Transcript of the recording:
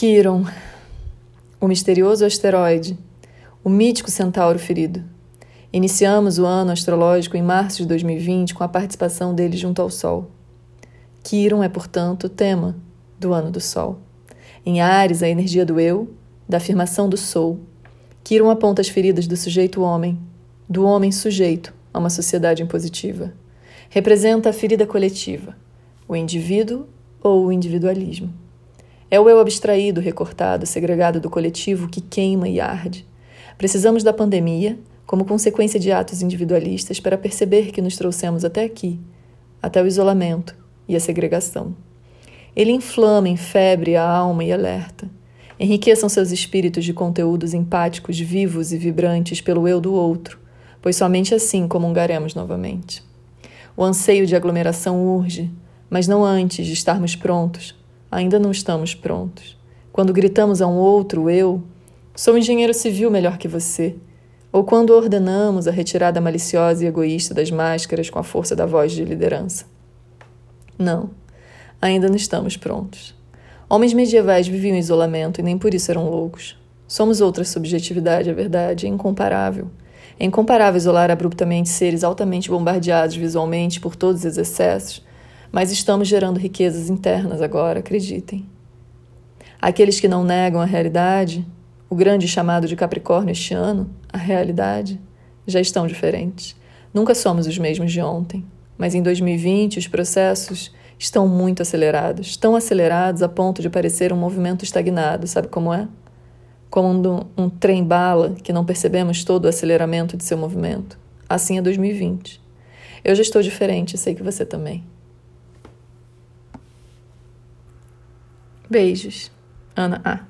Quiron, o misterioso asteroide, o mítico centauro ferido. Iniciamos o ano astrológico em março de 2020 com a participação dele junto ao Sol. Quiron é, portanto, o tema do ano do Sol. Em Ares, a energia do eu, da afirmação do sou. Quiron aponta as feridas do sujeito homem, do homem sujeito a uma sociedade impositiva. Representa a ferida coletiva, o indivíduo ou o individualismo. É o eu abstraído, recortado, segregado do coletivo que queima e arde. Precisamos da pandemia como consequência de atos individualistas para perceber que nos trouxemos até aqui, até o isolamento e a segregação. Ele inflama em febre a alma e alerta. Enriqueçam seus espíritos de conteúdos empáticos, vivos e vibrantes pelo eu do outro, pois somente assim comungaremos novamente. O anseio de aglomeração urge, mas não antes de estarmos prontos ainda não estamos prontos. Quando gritamos a um outro eu, sou engenheiro civil melhor que você. Ou quando ordenamos a retirada maliciosa e egoísta das máscaras com a força da voz de liderança. Não, ainda não estamos prontos. Homens medievais viviam em isolamento e nem por isso eram loucos. Somos outra subjetividade, a verdade, é incomparável. É incomparável isolar abruptamente seres altamente bombardeados visualmente por todos os excessos mas estamos gerando riquezas internas agora, acreditem. Aqueles que não negam a realidade, o grande chamado de Capricórnio este ano, a realidade, já estão diferentes. Nunca somos os mesmos de ontem, mas em 2020 os processos estão muito acelerados, tão acelerados a ponto de parecer um movimento estagnado, sabe como é? Como um, um trem-bala que não percebemos todo o aceleramento de seu movimento. Assim é 2020. Eu já estou diferente, sei que você também. Beijos. Ana A.